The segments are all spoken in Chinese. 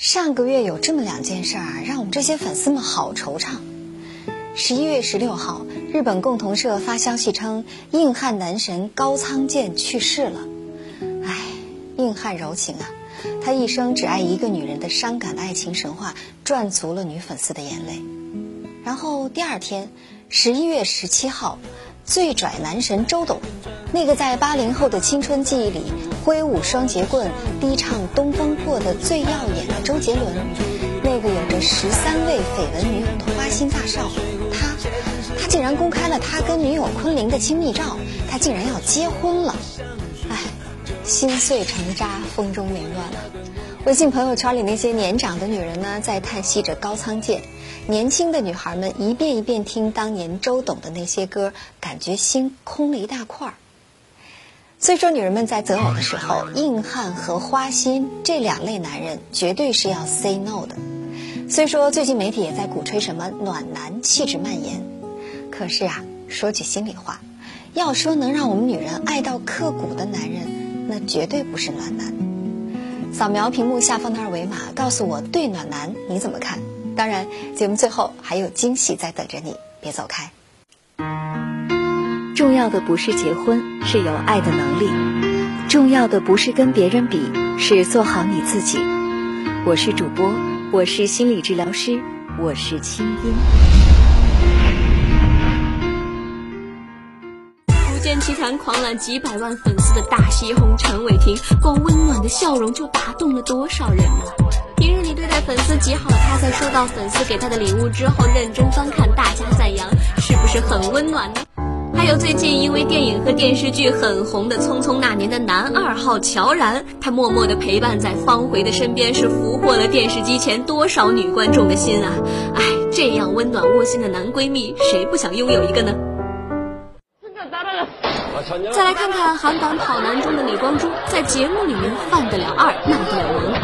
上个月有这么两件事儿，让我们这些粉丝们好惆怅。十一月十六号，日本共同社发消息称，硬汉男神高仓健去世了。唉，硬汉柔情啊，他一生只爱一个女人的伤感的爱情神话，赚足了女粉丝的眼泪。然后第二天，十一月十七号，最拽男神周董，那个在八零后的青春记忆里。挥舞双节棍，低唱《东风破》的最耀眼的周杰伦，那个有着十三位绯闻女友的花心大少，他，他竟然公开了他跟女友昆凌的亲密照，他竟然要结婚了，唉，心碎成渣，风中凌乱了。微信朋友圈里那些年长的女人呢，在叹息着高仓健；年轻的女孩们一遍一遍听当年周董的那些歌，感觉心空了一大块儿。所以说，女人们在择偶的时候，硬汉和花心这两类男人绝对是要 say no 的。虽说，最近媒体也在鼓吹什么暖男气质蔓延。可是啊，说句心里话，要说能让我们女人爱到刻骨的男人，那绝对不是暖男。扫描屏幕下方的二维码，告诉我对暖男你怎么看？当然，节目最后还有惊喜在等着你，别走开。重要的不是结婚，是有爱的能力；重要的不是跟别人比，是做好你自己。我是主播，我是心理治疗师，我是清音。福建奇谭狂揽几百万粉丝的大西红陈伟霆，光温暖的笑容就打动了多少人呢？对待粉丝极好的他，在收到粉丝给他的礼物之后，认真翻看，大家赞扬，是不是很温暖呢？还有最近因为电影和电视剧很红的《匆匆那年》的男二号乔然，他默默的陪伴在方茴的身边，是俘获了电视机前多少女观众的心啊！哎，这样温暖窝心的男闺蜜，谁不想拥有一个呢？再来看看韩版《跑男》中的李光洙，在节目里面犯得了二，闹得了萌。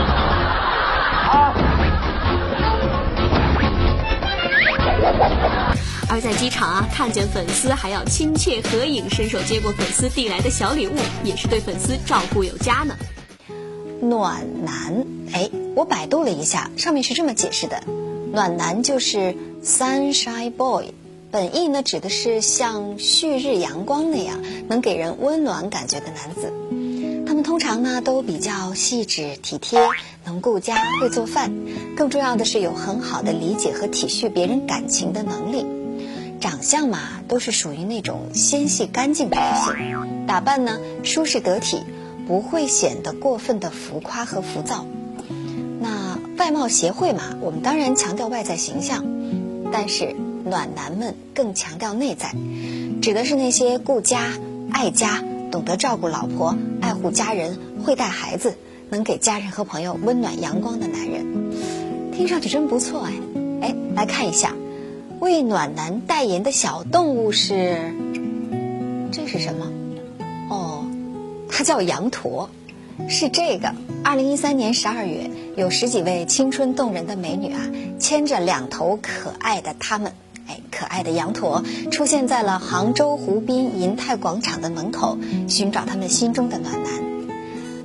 而在机场啊，看见粉丝还要亲切合影，伸手接过粉丝递来的小礼物，也是对粉丝照顾有加呢。暖男，哎，我百度了一下，上面是这么解释的：暖男就是 sunshine boy，本意呢指的是像旭日阳光那样能给人温暖感觉的男子。他们通常呢都比较细致体贴，能顾家，会做饭，更重要的是有很好的理解和体恤别人感情的能力。长相嘛，都是属于那种纤细干净的类型，打扮呢舒适得体，不会显得过分的浮夸和浮躁。那外貌协会嘛，我们当然强调外在形象，但是暖男们更强调内在，指的是那些顾家、爱家、懂得照顾老婆、爱护家人、会带孩子、能给家人和朋友温暖阳光的男人。听上去真不错哎，哎，来看一下。为暖男代言的小动物是，这是什么？哦，它叫羊驼，是这个。二零一三年十二月，有十几位青春动人的美女啊，牵着两头可爱的它们，哎，可爱的羊驼，出现在了杭州湖滨银泰广场的门口，寻找他们心中的暖男。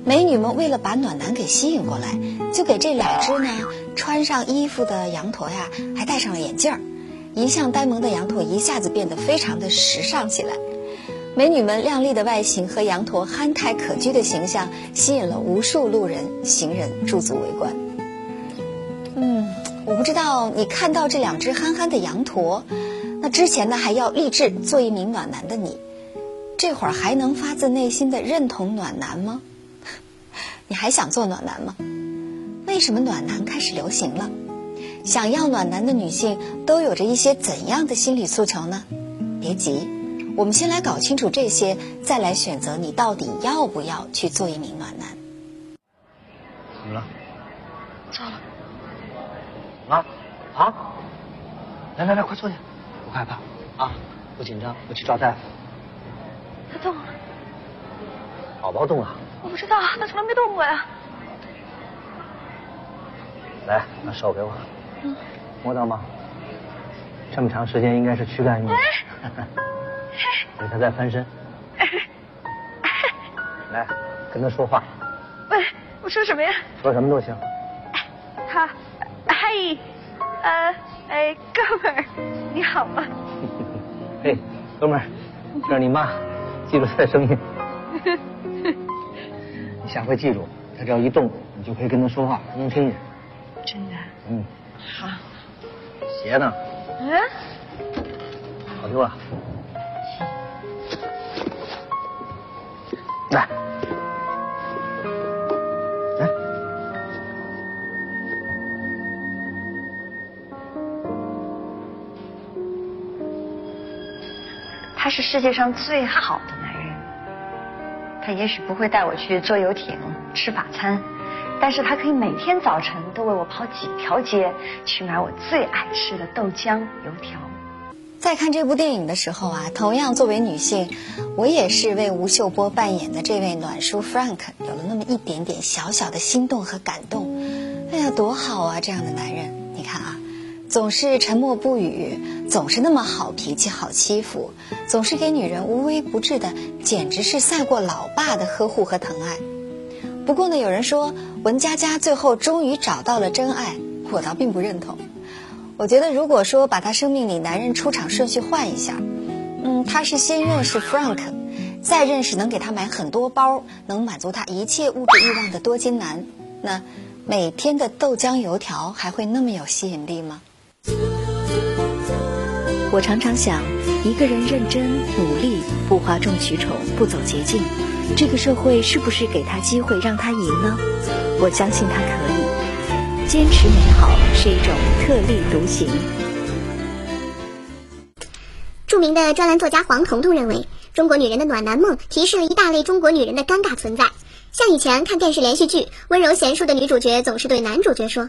美女们为了把暖男给吸引过来，就给这两只呢穿上衣服的羊驼呀，还戴上了眼镜儿。一向呆萌的羊驼一下子变得非常的时尚起来，美女们靓丽的外形和羊驼憨态可掬的形象吸引了无数路人行人驻足围观。嗯，我不知道你看到这两只憨憨的羊驼，那之前呢还要立志做一名暖男的你，这会儿还能发自内心的认同暖男吗？你还想做暖男吗？为什么暖男开始流行了？想要暖男的女性都有着一些怎样的心理诉求呢？别急，我们先来搞清楚这些，再来选择你到底要不要去做一名暖男。怎么了？糟了！啊啊！来来来，快坐下，不害怕啊，不紧张，我去找大夫。他动了。宝宝动了？我不知道，他从来没动过呀。来，把手给我。摸到吗？这么长时间应该是躯干运动。给他再翻身。来，跟他说话。喂，我说什么呀？说什么都行。他，嘿，呃，哎，哥们儿，你好吗？嘿，哥们儿，这是你妈，记住她的声音。你下回记住，她只要一动，你就可以跟她说话，她能听见。真的？嗯，好。鞋呢？嗯？跑丢了。来，来，他是世界上最好的。他也许不会带我去坐游艇、吃法餐，但是他可以每天早晨都为我跑几条街，去买我最爱吃的豆浆、油条。在看这部电影的时候啊，同样作为女性，我也是为吴秀波扮演的这位暖叔 Frank 有了那么一点点小小的心动和感动。哎呀，多好啊，这样的男人！总是沉默不语，总是那么好脾气、好欺负，总是给女人无微不至的，简直是赛过老爸的呵护和疼爱。不过呢，有人说文佳佳最后终于找到了真爱，我倒并不认同。我觉得，如果说把她生命里男人出场顺序换一下，嗯，她是先认识 Frank，再认识能给她买很多包、能满足她一切物质欲望的多金男，那每天的豆浆油条还会那么有吸引力吗？我常常想，一个人认真努力，不哗众取宠，不走捷径，这个社会是不是给他机会让他赢呢？我相信他可以。坚持美好是一种特立独行。著名的专栏作家黄彤彤认为，中国女人的暖男梦提示了一大类中国女人的尴尬存在。像以前看电视连续剧，温柔贤淑的女主角总是对男主角说：“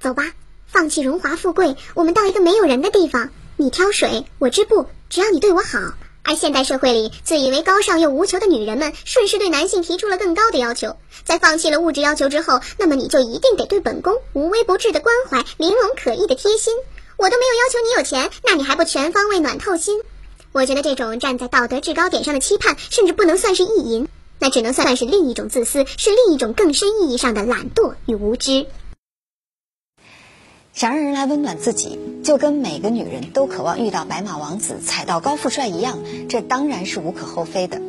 走吧，放弃荣华富贵，我们到一个没有人的地方。你挑水，我织布，只要你对我好。”而现代社会里自以为高尚又无求的女人们，顺势对男性提出了更高的要求。在放弃了物质要求之后，那么你就一定得对本宫无微不至的关怀，玲珑可意的贴心。我都没有要求你有钱，那你还不全方位暖透心？我觉得这种站在道德制高点上的期盼，甚至不能算是意淫，那只能算是另一种自私，是另一种更深意义上的懒惰与无知。想让人来温暖自己，就跟每个女人都渴望遇到白马王子、踩到高富帅一样，这当然是无可厚非的。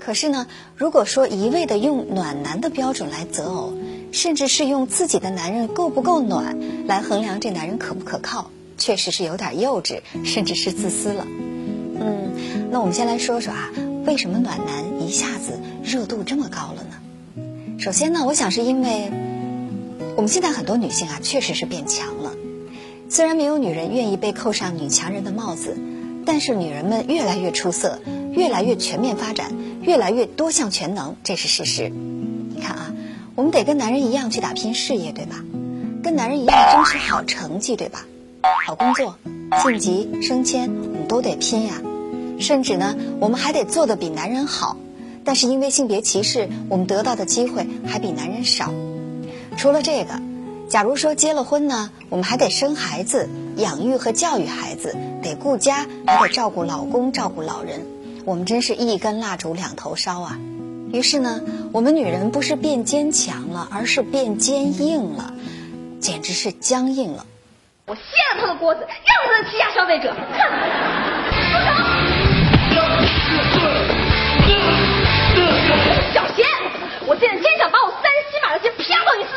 可是呢，如果说一味的用暖男的标准来择偶，甚至是用自己的男人够不够暖来衡量这男人可不可靠，确实是有点幼稚，甚至是自私了。嗯，那我们先来说说啊，为什么暖男一下子热度这么高了呢？首先呢，我想是因为。我们现在很多女性啊，确实是变强。虽然没有女人愿意被扣上女强人的帽子，但是女人们越来越出色，越来越全面发展，越来越多项全能，这是事实。你看啊，我们得跟男人一样去打拼事业，对吧？跟男人一样争取好成绩，对吧？好工作、晋级、升迁，我们都得拼呀。甚至呢，我们还得做的比男人好。但是因为性别歧视，我们得到的机会还比男人少。除了这个，假如说结了婚呢，我们还得生孩子、养育和教育孩子，得顾家，还得照顾老公、照顾老人，我们真是一根蜡烛两头烧啊！于是呢，我们女人不是变坚强了，而是变坚硬了，简直是僵硬了。我掀了他的锅子，让他欺压消费者！哼！小贤，我现在真想把我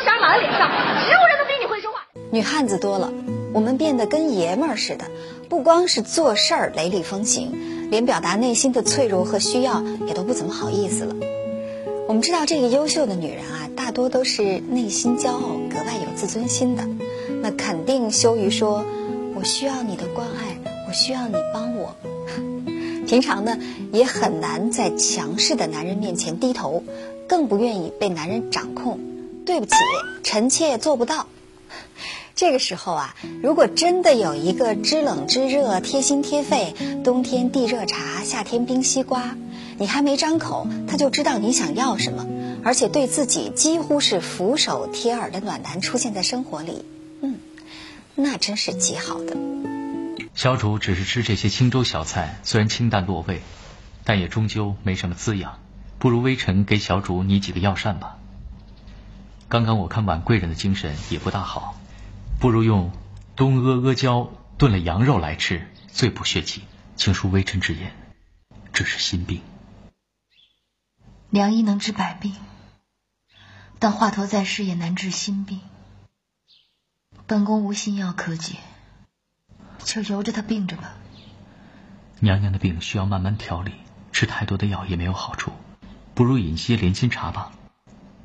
钱啪到你四十二码的脸上！只有人能比你会说话。女汉子多了，我们变得跟爷们儿似的，不光是做事儿雷厉风行，连表达内心的脆弱和需要也都不怎么好意思了。我们知道，这个优秀的女人啊，大多都是内心骄傲、格外有自尊心的，那肯定羞于说“我需要你的关爱，我需要你帮我”。平常呢，也很难在强势的男人面前低头，更不愿意被男人掌控。对不起，臣妾做不到。这个时候啊，如果真的有一个知冷知热、贴心贴肺，冬天递热茶，夏天冰西瓜，你还没张口，他就知道你想要什么，而且对自己几乎是俯首贴耳的暖男出现在生活里，嗯，那真是极好的。小主只是吃这些清粥小菜，虽然清淡落胃，但也终究没什么滋养。不如微臣给小主拟几个药膳吧。刚刚我看婉贵人的精神也不大好，不如用东阿阿胶炖了羊肉来吃，最补血气。请恕微臣直言，这是心病。良医能治百病，但华佗在世也难治心病。本宫无心药可解，就由着他病着吧。娘娘的病需要慢慢调理，吃太多的药也没有好处，不如饮些莲心茶吧。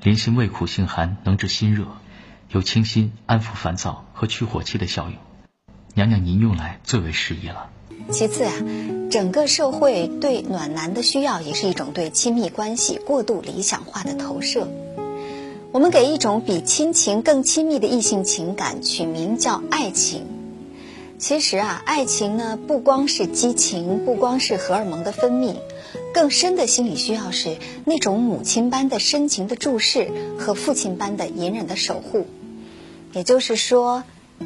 莲心味苦性寒，能治心热，有清心、安抚烦躁和去火气的效用。娘娘您用来最为适宜了。其次啊，整个社会对暖男的需要也是一种对亲密关系过度理想化的投射。我们给一种比亲情更亲密的异性情感取名叫爱情。其实啊，爱情呢不光是激情，不光是荷尔蒙的分泌。更深的心理需要是那种母亲般的深情的注视和父亲般的隐忍的守护。也就是说，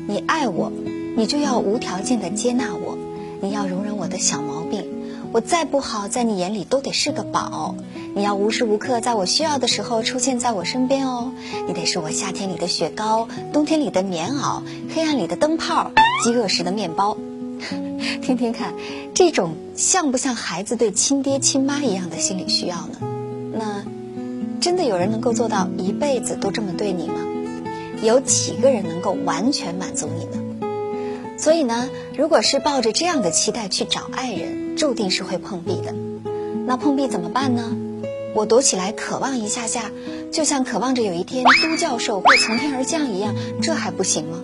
你爱我，你就要无条件的接纳我，你要容忍我的小毛病，我再不好，在你眼里都得是个宝。你要无时无刻在我需要的时候出现在我身边哦，你得是我夏天里的雪糕，冬天里的棉袄，黑暗里的灯泡，饥饿时的面包。听听看，这种像不像孩子对亲爹亲妈一样的心理需要呢？那真的有人能够做到一辈子都这么对你吗？有几个人能够完全满足你呢？所以呢，如果是抱着这样的期待去找爱人，注定是会碰壁的。那碰壁怎么办呢？我躲起来渴望一下下，就像渴望着有一天都教授会从天而降一样，这还不行吗？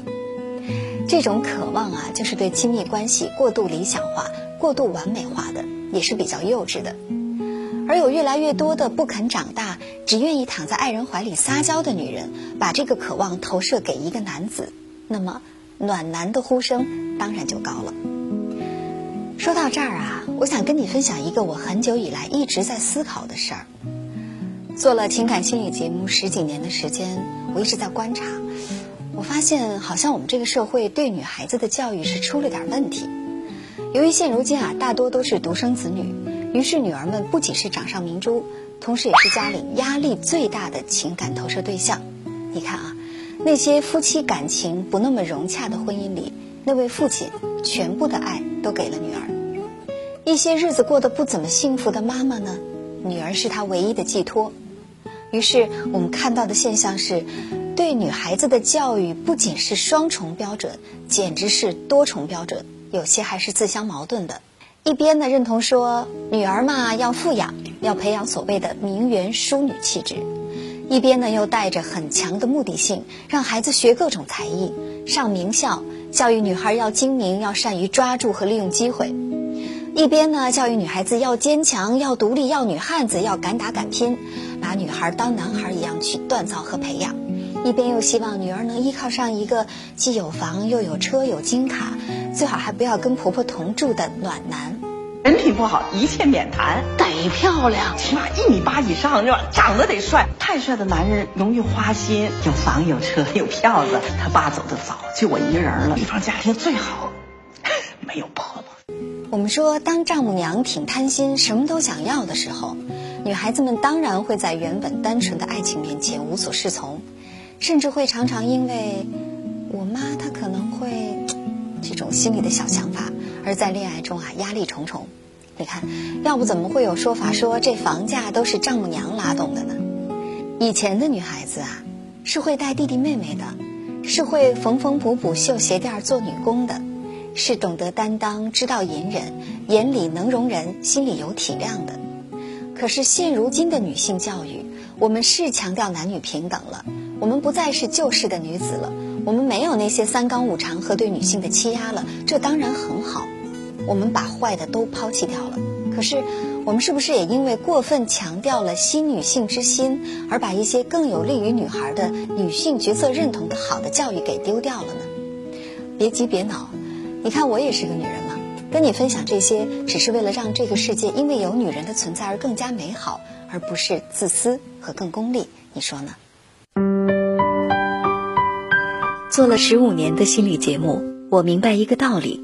这种渴望啊，就是对亲密关系过度理想化、过度完美化的，也是比较幼稚的。而有越来越多的不肯长大、只愿意躺在爱人怀里撒娇的女人，把这个渴望投射给一个男子，那么暖男的呼声当然就高了。说到这儿啊，我想跟你分享一个我很久以来一直在思考的事儿。做了情感心理节目十几年的时间，我一直在观察。我发现，好像我们这个社会对女孩子的教育是出了点问题。由于现如今啊，大多都是独生子女，于是女儿们不仅是掌上明珠，同时也是家里压力最大的情感投射对象。你看啊，那些夫妻感情不那么融洽的婚姻里，那位父亲全部的爱都给了女儿；一些日子过得不怎么幸福的妈妈呢，女儿是她唯一的寄托。于是我们看到的现象是。对女孩子的教育不仅是双重标准，简直是多重标准，有些还是自相矛盾的。一边呢认同说女儿嘛要富养，要培养所谓的名媛淑女气质；一边呢又带着很强的目的性，让孩子学各种才艺，上名校，教育女孩要精明，要善于抓住和利用机会；一边呢教育女孩子要坚强，要独立，要女汉子，要敢打敢拼，把女孩当男孩一样去锻造和培养。一边又希望女儿能依靠上一个既有房又有车有金卡，最好还不要跟婆婆同住的暖男。人品不好，一切免谈。得漂亮，起码一米八以上，是吧？长得得帅。太帅的男人容易花心，有房有车有票子。他爸走的早，就我一个人了。地方家庭最好，没有婆婆。我们说，当丈母娘挺贪心，什么都想要的时候，女孩子们当然会在原本单纯的爱情面前无所适从。甚至会常常因为我妈她可能会这种心里的小想法，而在恋爱中啊压力重重。你看，要不怎么会有说法说这房价都是丈母娘拉动的呢？以前的女孩子啊，是会带弟弟妹妹的，是会缝缝补补绣鞋垫做女工的，是懂得担当、知道隐忍、眼里能容人、心里有体谅的。可是现如今的女性教育，我们是强调男女平等了。我们不再是旧式的女子了，我们没有那些三纲五常和对女性的欺压了，这当然很好。我们把坏的都抛弃掉了，可是我们是不是也因为过分强调了新女性之心，而把一些更有利于女孩的女性角色认同的好的教育给丢掉了呢？别急别恼，你看我也是个女人嘛，跟你分享这些，只是为了让这个世界因为有女人的存在而更加美好，而不是自私和更功利。你说呢？做了十五年的心理节目，我明白一个道理：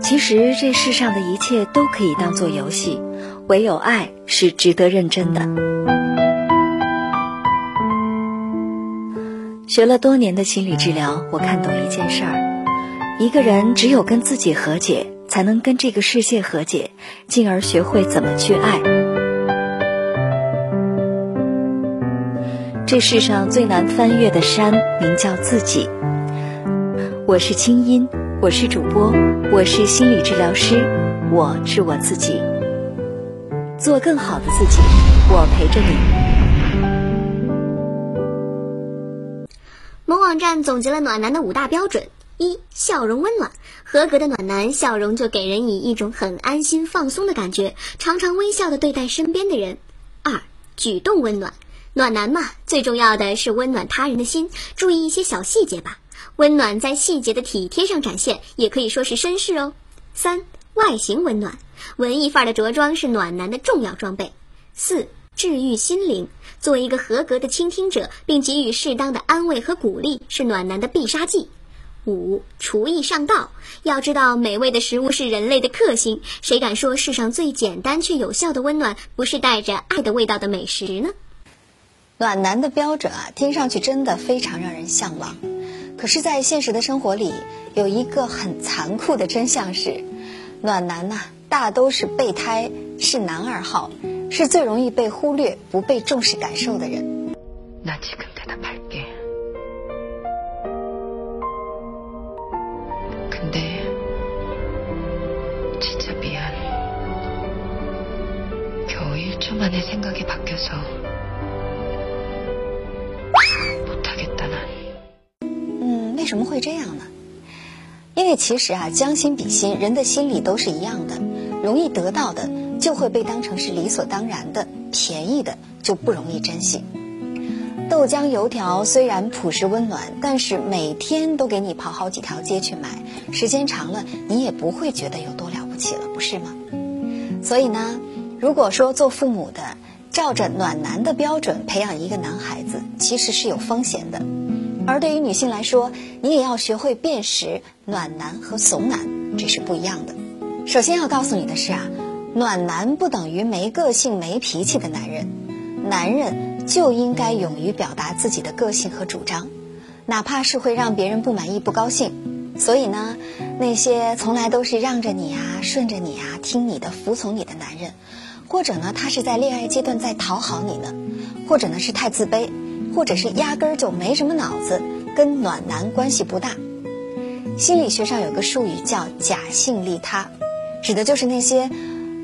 其实这世上的一切都可以当做游戏，唯有爱是值得认真的。学了多年的心理治疗，我看懂一件事儿：一个人只有跟自己和解，才能跟这个世界和解，进而学会怎么去爱。这世上最难翻越的山，名叫自己。我是清音，我是主播，我是心理治疗师，我是我自己，做更好的自己，我陪着你。某网站总结了暖男的五大标准：一、笑容温暖，合格的暖男笑容就给人以一种很安心放松的感觉，常常微笑的对待身边的人；二、举动温暖，暖男嘛，最重要的是温暖他人的心，注意一些小细节吧。温暖在细节的体贴上展现，也可以说是绅士哦。三、外形温暖，文艺范儿的着装是暖男的重要装备。四、治愈心灵。作为一个合格的倾听者，并给予适当的安慰和鼓励，是暖男的必杀技。五厨艺上道，要知道美味的食物是人类的克星，谁敢说世上最简单却有效的温暖不是带着爱的味道的美食呢？暖男的标准啊，听上去真的非常让人向往。可是在现实的生活里，有一个很残酷的真相是，暖男呐，大都是备胎，是男二号，是最容易被忽略，不被重视感受的人。那几跟着他排便。일초만에생각이바뀌어서못하겠다난嗯，为什么会这样呢？因为其实啊，将心比心，人的心里都是一样的，容易得到的。就会被当成是理所当然的，便宜的就不容易珍惜。豆浆油条虽然朴实温暖，但是每天都给你跑好几条街去买，时间长了你也不会觉得有多了不起了，不是吗？所以呢， 如果说做父母的照着暖男的标准培养一个男孩子，其实是有风险的。而对于女性来说，你也要学会辨识暖男和怂男，这是不一样的。首先要告诉你的是啊。暖男不等于没个性、没脾气的男人，男人就应该勇于表达自己的个性和主张，哪怕是会让别人不满意、不高兴。所以呢，那些从来都是让着你啊、顺着你啊、听你的、服从你的男人，或者呢，他是在恋爱阶段在讨好你呢，或者呢是太自卑，或者是压根儿就没什么脑子，跟暖男关系不大。心理学上有个术语叫“假性利他”，指的就是那些。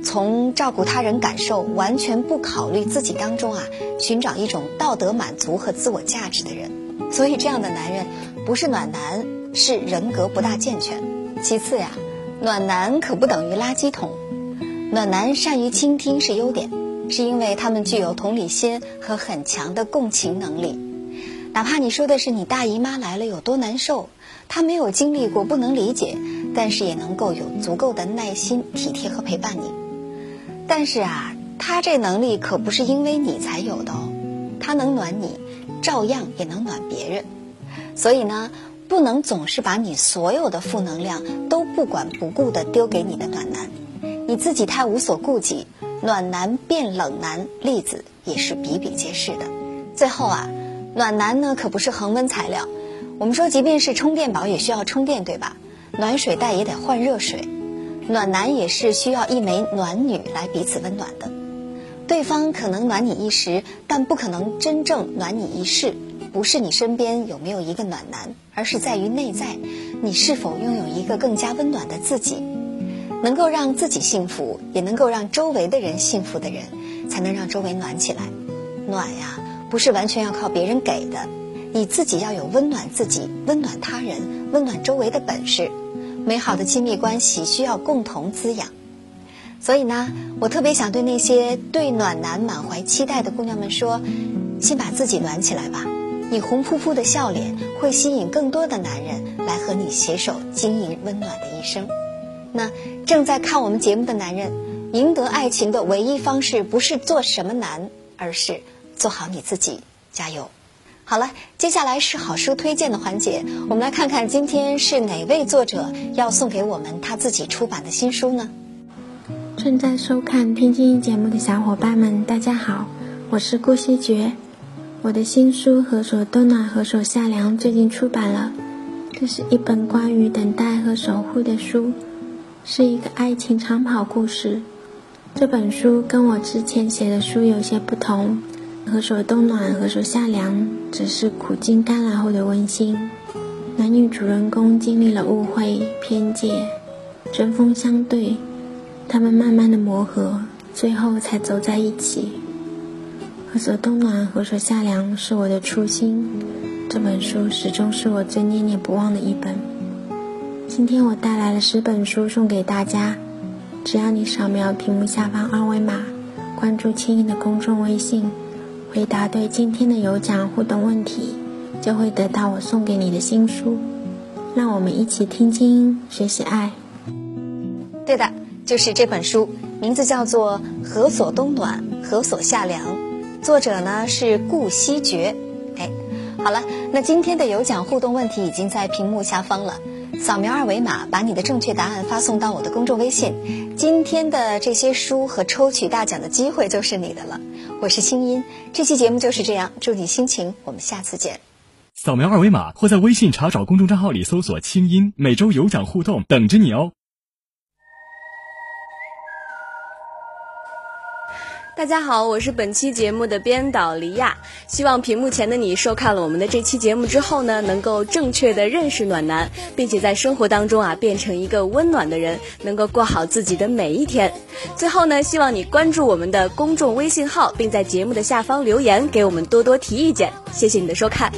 从照顾他人感受完全不考虑自己当中啊，寻找一种道德满足和自我价值的人，所以这样的男人不是暖男，是人格不大健全。其次呀，暖男可不等于垃圾桶，暖男善于倾听是优点，是因为他们具有同理心和很强的共情能力。哪怕你说的是你大姨妈来了有多难受，他没有经历过不能理解，但是也能够有足够的耐心、体贴和陪伴你。但是啊，他这能力可不是因为你才有的哦，他能暖你，照样也能暖别人。所以呢，不能总是把你所有的负能量都不管不顾的丢给你的暖男，你自己太无所顾忌，暖男变冷男例子也是比比皆是的。最后啊，暖男呢可不是恒温材料，我们说即便是充电宝也需要充电，对吧？暖水袋也得换热水。暖男也是需要一枚暖女来彼此温暖的，对方可能暖你一时，但不可能真正暖你一世。不是你身边有没有一个暖男，而是在于内在，你是否拥有一个更加温暖的自己，能够让自己幸福，也能够让周围的人幸福的人，才能让周围暖起来。暖呀，不是完全要靠别人给的，你自己要有温暖自己、温暖他人、温暖周围的本事。美好的亲密关系需要共同滋养，所以呢，我特别想对那些对暖男满怀期待的姑娘们说：先把自己暖起来吧。你红扑扑的笑脸会吸引更多的男人来和你携手经营温暖的一生。那正在看我们节目的男人，赢得爱情的唯一方式不是做什么难，而是做好你自己。加油！好了，接下来是好书推荐的环节。我们来看看今天是哪位作者要送给我们他自己出版的新书呢？正在收看《听经》节目的小伙伴们，大家好，我是顾希觉。我的新书《何所冬暖，何所夏凉》最近出版了。这是一本关于等待和守护的书，是一个爱情长跑故事。这本书跟我之前写的书有些不同，《何所冬暖，何所夏凉》只是苦尽甘来后的温馨。男女主人公经历了误会、偏见、针锋相对，他们慢慢的磨合，最后才走在一起。何所冬暖，何所夏凉，是我的初心。这本书始终是我最念念不忘的一本。今天我带来了十本书送给大家，只要你扫描屏幕下方二维码，关注青音的公众微信，回答对今天的有奖互动问题，就会得到我送给你的新书。让我们一起听青音，学习爱。对的，就是这本书，名字叫做《何所冬暖，何所夏凉》。作者呢是顾惜觉，哎，好了，那今天的有奖互动问题已经在屏幕下方了，扫描二维码，把你的正确答案发送到我的公众微信，今天的这些书和抽取大奖的机会就是你的了。我是清音，这期节目就是这样，祝你心情，我们下次见。扫描二维码或在微信查找公众账号里搜索“清音”，每周有奖互动等着你哦。大家好，我是本期节目的编导黎亚。希望屏幕前的你收看了我们的这期节目之后呢，能够正确的认识暖男，并且在生活当中啊变成一个温暖的人，能够过好自己的每一天。最后呢，希望你关注我们的公众微信号，并在节目的下方留言，给我们多多提意见。谢谢你的收看。